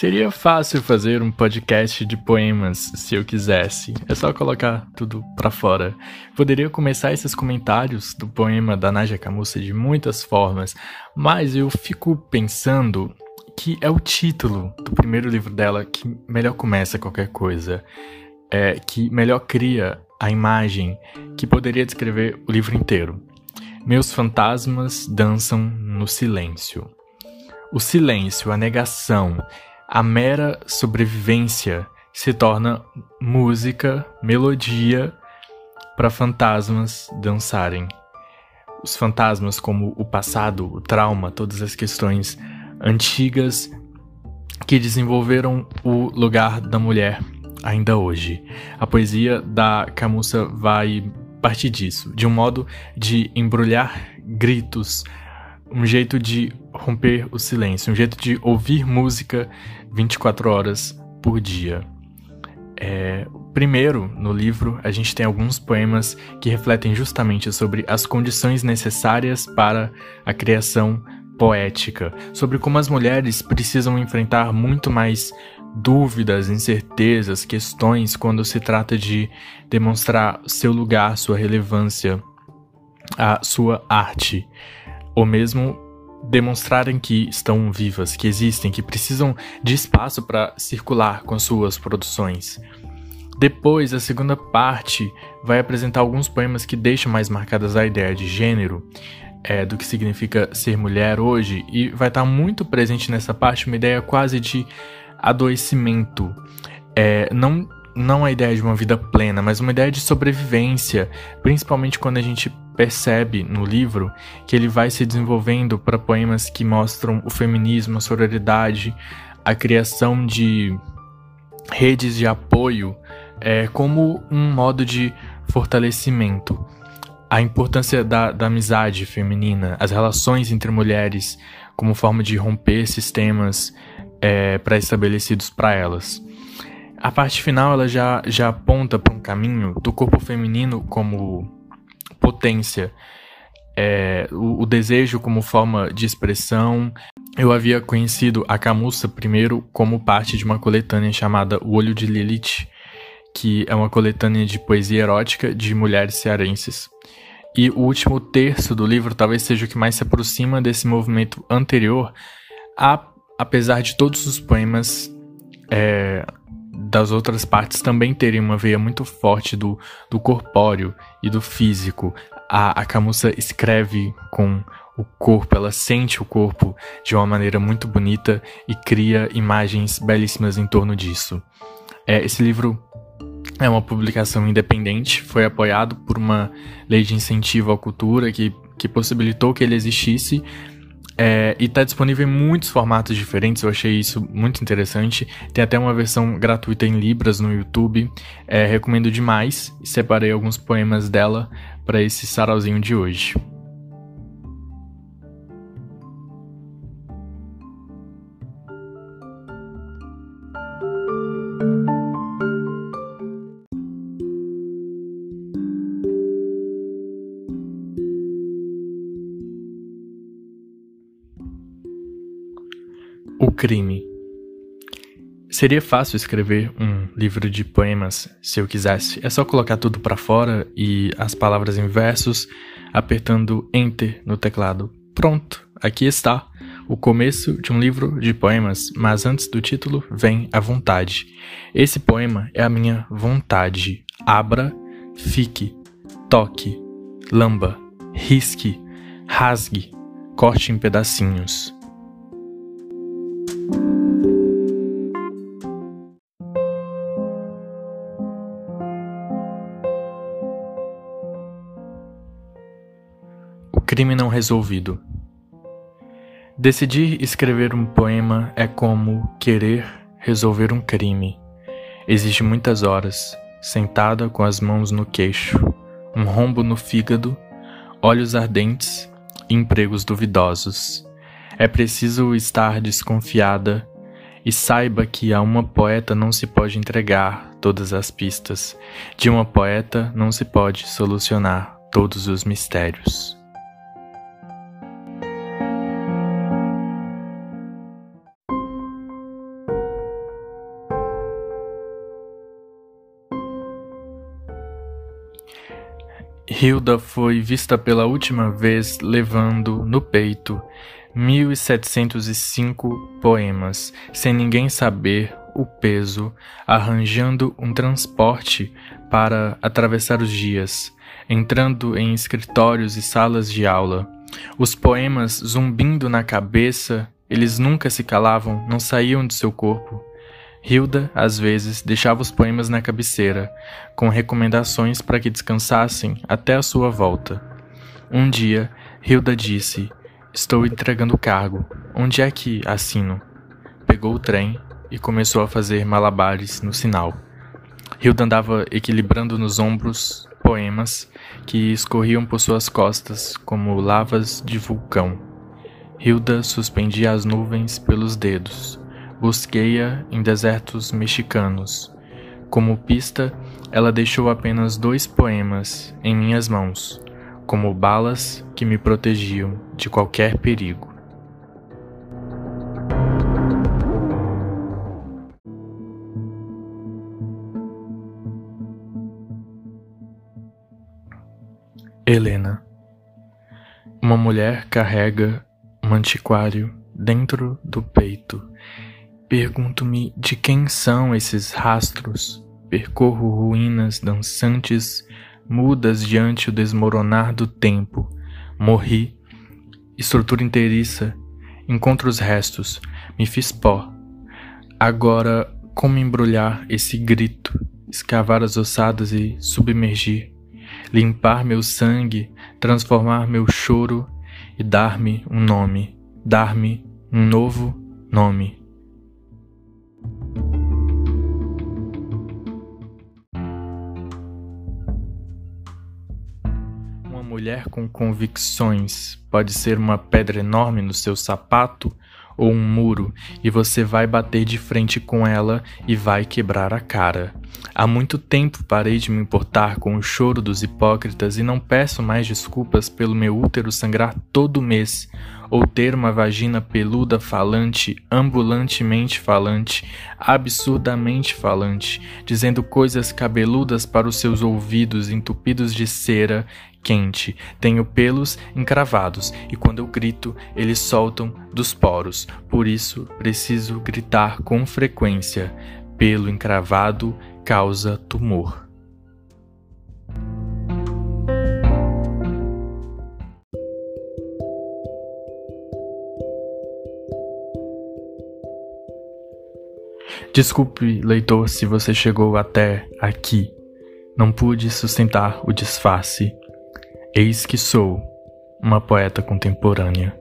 Seria fácil fazer um podcast de poemas se eu quisesse. É só colocar tudo pra fora. Poderia começar esses comentários do poema da Naja Camussa de muitas formas, mas eu fico pensando que é o título do primeiro livro dela que melhor começa qualquer coisa. É, que melhor cria a imagem que poderia descrever o livro inteiro. Meus fantasmas dançam no silêncio. O silêncio, a negação, a mera sobrevivência se torna música, melodia para fantasmas dançarem. Os fantasmas, como o passado, o trauma, todas as questões antigas que desenvolveram o lugar da mulher ainda hoje. A poesia da Camussa vai partir disso, de um modo de embrulhar gritos, um jeito de romper o silêncio, um jeito de ouvir música 24 horas por dia. É, primeiro, no livro, a gente tem alguns poemas que refletem justamente sobre as condições necessárias para a criação poética, sobre como as mulheres precisam enfrentar muito mais dúvidas, incertezas, questões quando se trata de demonstrar seu lugar, sua relevância, a sua arte, ou mesmo demonstrarem que estão vivas, que existem, que precisam de espaço para circular com suas produções. Depois, a segunda parte vai apresentar alguns poemas que deixam mais marcadas a ideia de gênero, é, do que significa ser mulher hoje, e vai estar muito presente nessa parte uma ideia quase de adoecimento. É, não, não a ideia de uma vida plena, mas uma ideia de sobrevivência, principalmente quando a gente percebe no livro que ele vai se desenvolvendo para poemas que mostram o feminismo, a sororidade, a criação de redes de apoio é, como um modo de fortalecimento. A importância da, da amizade feminina, as relações entre mulheres como forma de romper sistemas é, pré-estabelecidos para elas. A parte final ela já, já aponta para um caminho do corpo feminino como potência, é, o, o, desejo como forma de expressão. Eu havia conhecido a Camussa primeiro como parte de uma coletânea chamada O Olho de Lilith, que é uma coletânea de poesia erótica de mulheres cearenses. E o último terço do livro talvez seja o que mais se aproxima desse movimento anterior, a, apesar de todos os poemas é, das outras partes também terem uma veia muito forte do, do corpóreo e do físico. A, a Camussa escreve com o corpo, ela sente o corpo de uma maneira muito bonita e cria imagens belíssimas em torno disso. É, esse livro é uma publicação independente, foi apoiado por uma lei de incentivo à cultura que, que possibilitou que ele existisse, é, e está disponível em muitos formatos diferentes, eu achei isso muito interessante. Tem até uma versão gratuita em Libras no YouTube. É, recomendo demais. Separei alguns poemas dela para esse sarauzinho de hoje. Crime. Seria fácil escrever um livro de poemas se eu quisesse. É só colocar tudo para fora e as palavras em versos, apertando Enter no teclado. Pronto, aqui está. O começo de um livro de poemas, mas antes do título vem a vontade. Esse poema é a minha vontade. Abra, fique, toque, lamba, risque, rasgue, corte em pedacinhos. Crime não resolvido. Decidir escrever um poema é como querer resolver um crime. Exige muitas horas, sentada com as mãos no queixo, um rombo no fígado, olhos ardentes e empregos duvidosos. É preciso estar desconfiada e saiba que a uma poeta não se pode entregar todas as pistas, de uma poeta não se pode solucionar todos os mistérios. Hilda foi vista pela última vez levando no peito 1705 poemas, sem ninguém saber o peso, arranjando um transporte para atravessar os dias, entrando em escritórios e salas de aula. Os poemas zumbindo na cabeça, eles nunca se calavam, não saíam de seu corpo. Hilda, às vezes, deixava os poemas na cabeceira, com recomendações para que descansassem até a sua volta. Um dia, Hilda disse: Estou entregando o cargo. Onde é que assino? Pegou o trem e começou a fazer malabares no sinal. Hilda andava equilibrando nos ombros poemas que escorriam por suas costas como lavas de vulcão. Hilda suspendia as nuvens pelos dedos Busquei-a em desertos mexicanos. Como pista, ela deixou apenas dois poemas em minhas mãos, como balas que me protegiam de qualquer perigo. Helena. Uma mulher carrega um antiquário dentro do peito Pergunto-me de quem são esses rastros. Percorro ruínas dançantes, mudas diante o desmoronar do tempo. Morri. Estrutura inteiriça. Encontro os restos. Me fiz pó. Agora, como embrulhar esse grito? Escavar as ossadas e submergir. Limpar meu sangue, transformar meu choro e dar-me um nome. Dar-me um novo nome. Mulher com convicções pode ser uma pedra enorme no seu sapato ou um muro e você vai bater de frente com ela e vai quebrar a cara. Há muito tempo parei de me importar com o choro dos hipócritas e não peço mais desculpas pelo meu útero sangrar todo mês ou ter uma vagina peluda falante, ambulantemente falante, absurdamente falante, dizendo coisas cabeludas para os seus ouvidos entupidos de cera quente. Tenho pelos encravados e quando eu grito, eles soltam dos poros. Por isso, preciso gritar com frequência. Pelo encravado causa tumor. Desculpe, leitor, se você chegou até aqui. Não pude sustentar o disfarce. Eis que sou uma poeta contemporânea.